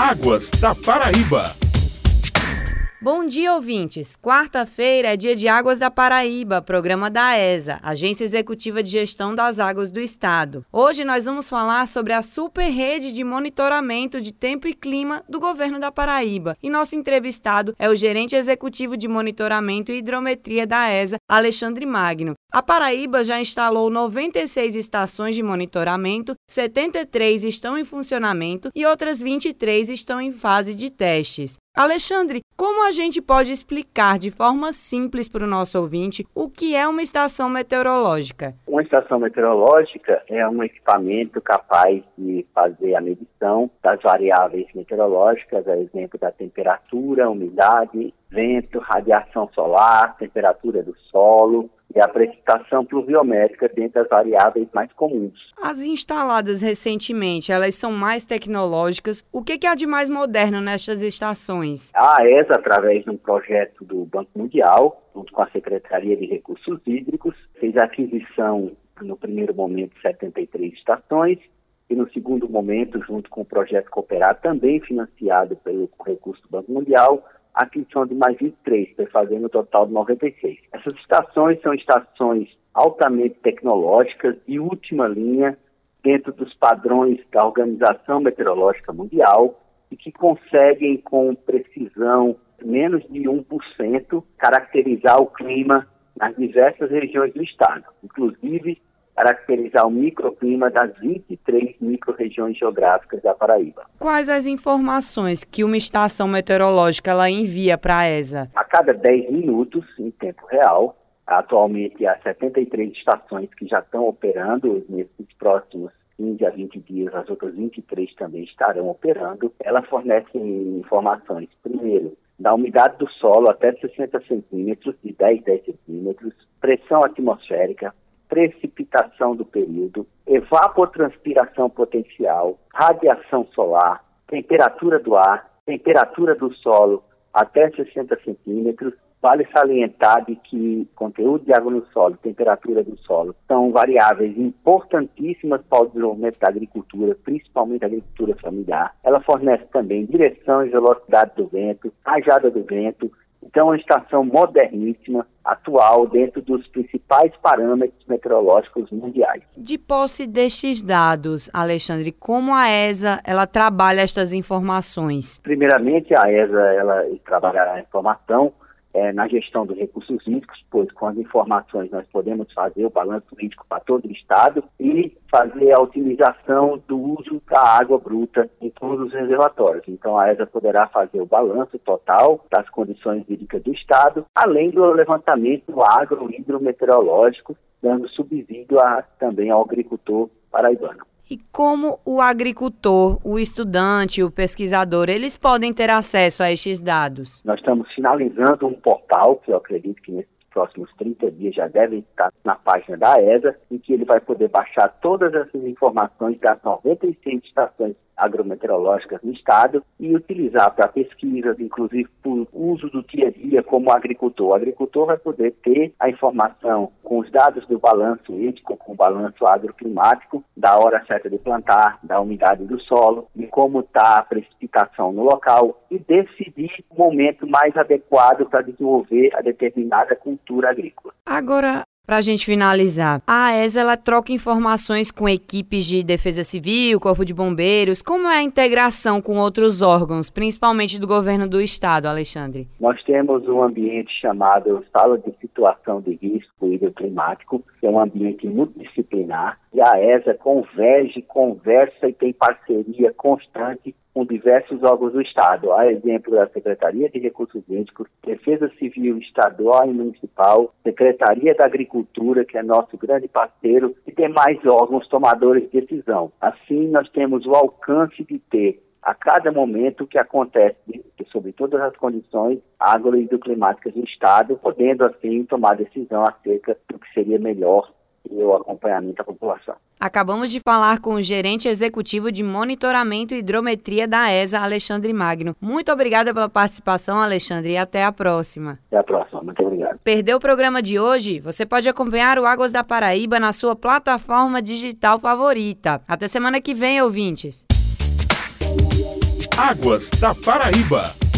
Águas da Paraíba. Bom dia, ouvintes. Quarta-feira é dia de Águas da Paraíba, programa da ESA, Agência Executiva de Gestão das Águas do Estado. Hoje nós vamos falar sobre a super rede de monitoramento de tempo e clima do governo da Paraíba. E nosso entrevistado é o gerente executivo de monitoramento e hidrometria da ESA, Alexandre Magno. A Paraíba já instalou 96 estações de monitoramento, 73 estão em funcionamento e outras 23 estão em fase de testes. Alexandre, como a gente pode explicar de forma simples para o nosso ouvinte o que é uma estação meteorológica? Uma estação meteorológica é um equipamento capaz de fazer a medição das variáveis meteorológicas, a exemplo da temperatura, umidade, vento, radiação solar, temperatura do solo, e a precipitação pluviométrica dentre as variáveis mais comuns. As instaladas recentemente, elas são mais tecnológicas. O que, que há de mais moderno nestas estações? A ESA, através de um projeto do Banco Mundial, junto com a Secretaria de Recursos Hídricos, fez a aquisição, no primeiro momento, de 73 estações, e no segundo momento, junto com o projeto Cooperar, também financiado pelo recurso do Banco Mundial, a aquisição de mais 23, fazendo um total de 96. Essas estações são estações altamente tecnológicas e última linha dentro dos padrões da Organização Meteorológica Mundial e que conseguem com precisão menos de 1% caracterizar o clima nas diversas regiões do estado, inclusive caracterizar o microclima das 23 microrregiões geográficas da Paraíba. Quais as informações que uma estação meteorológica ela envia para a ESA? A cada 10 minutos, em tempo real, atualmente há 73 estações que já estão operando nesses próximos 15 a 20 dias, as outras 23 também estarão operando. Ela fornece informações, primeiro, da umidade do solo até 60 centímetros, de 10 10 centímetros, pressão atmosférica, precipitação do período, evapotranspiração potencial, radiação solar, temperatura do ar, temperatura do solo até 60 centímetros. Vale salientar de que conteúdo de água no solo, temperatura do solo, são variáveis importantíssimas para o desenvolvimento da agricultura, principalmente a agricultura familiar. Ela fornece também direção e velocidade do vento, rajada do vento, então, é uma estação moderníssima, atual, dentro dos principais parâmetros meteorológicos mundiais. De posse destes dados, Alexandre, como a ESA ela trabalha estas informações? Primeiramente, a ESA ela trabalha a informação é, na gestão dos recursos hídricos, pois com as informações nós podemos fazer o balanço hídrico para todo o estado e fazer a otimização do uso da água bruta em todos os reservatórios. Então a ESA poderá fazer o balanço total das condições hídricas do estado, além do levantamento agro-hidrometeorológico, dando subsídio a, também ao agricultor paraibano. E como o agricultor, o estudante, o pesquisador, eles podem ter acesso a estes dados? Nós estamos finalizando um portal, que eu acredito que nesses próximos 30 dias já deve estar na página da ESA, em que ele vai poder baixar todas essas informações das 96 estações agrometeorológicas no estado e utilizar para pesquisas, inclusive por uso do dia a dia como agricultor. O agricultor vai poder ter a informação com os dados do balanço hídrico, com o balanço agroclimático, da hora certa de plantar, da umidade do solo, de como está a precipitação no local e decidir o momento mais adequado para desenvolver a determinada cultura agrícola. Agora, para a gente finalizar, a ESA ela troca informações com equipes de defesa civil, corpo de bombeiros. Como é a integração com outros órgãos, principalmente do governo do estado, Alexandre? Nós temos um ambiente chamado Sala de Situação de Risco Hidroclimático, que é um ambiente multidisciplinar. E a ESA converge, conversa e tem parceria constante com diversos órgãos do Estado, a exemplo da Secretaria de Recursos Hídricos, Defesa Civil Estadual e Municipal, Secretaria da Agricultura, que é nosso grande parceiro, e demais órgãos tomadores de decisão. Assim, nós temos o alcance de ter a cada momento o que acontece sobre todas as condições agrohidroclimáticas do Estado, podendo assim tomar decisão acerca do que seria melhor e o acompanhamento da população. Acabamos de falar com o gerente executivo de monitoramento e hidrometria da ESA, Alexandre Magno. Muito obrigada pela participação, Alexandre, e até a próxima. Até a próxima, muito obrigado. Perdeu o programa de hoje? Você pode acompanhar o Águas da Paraíba na sua plataforma digital favorita. Até semana que vem, ouvintes. Águas da Paraíba.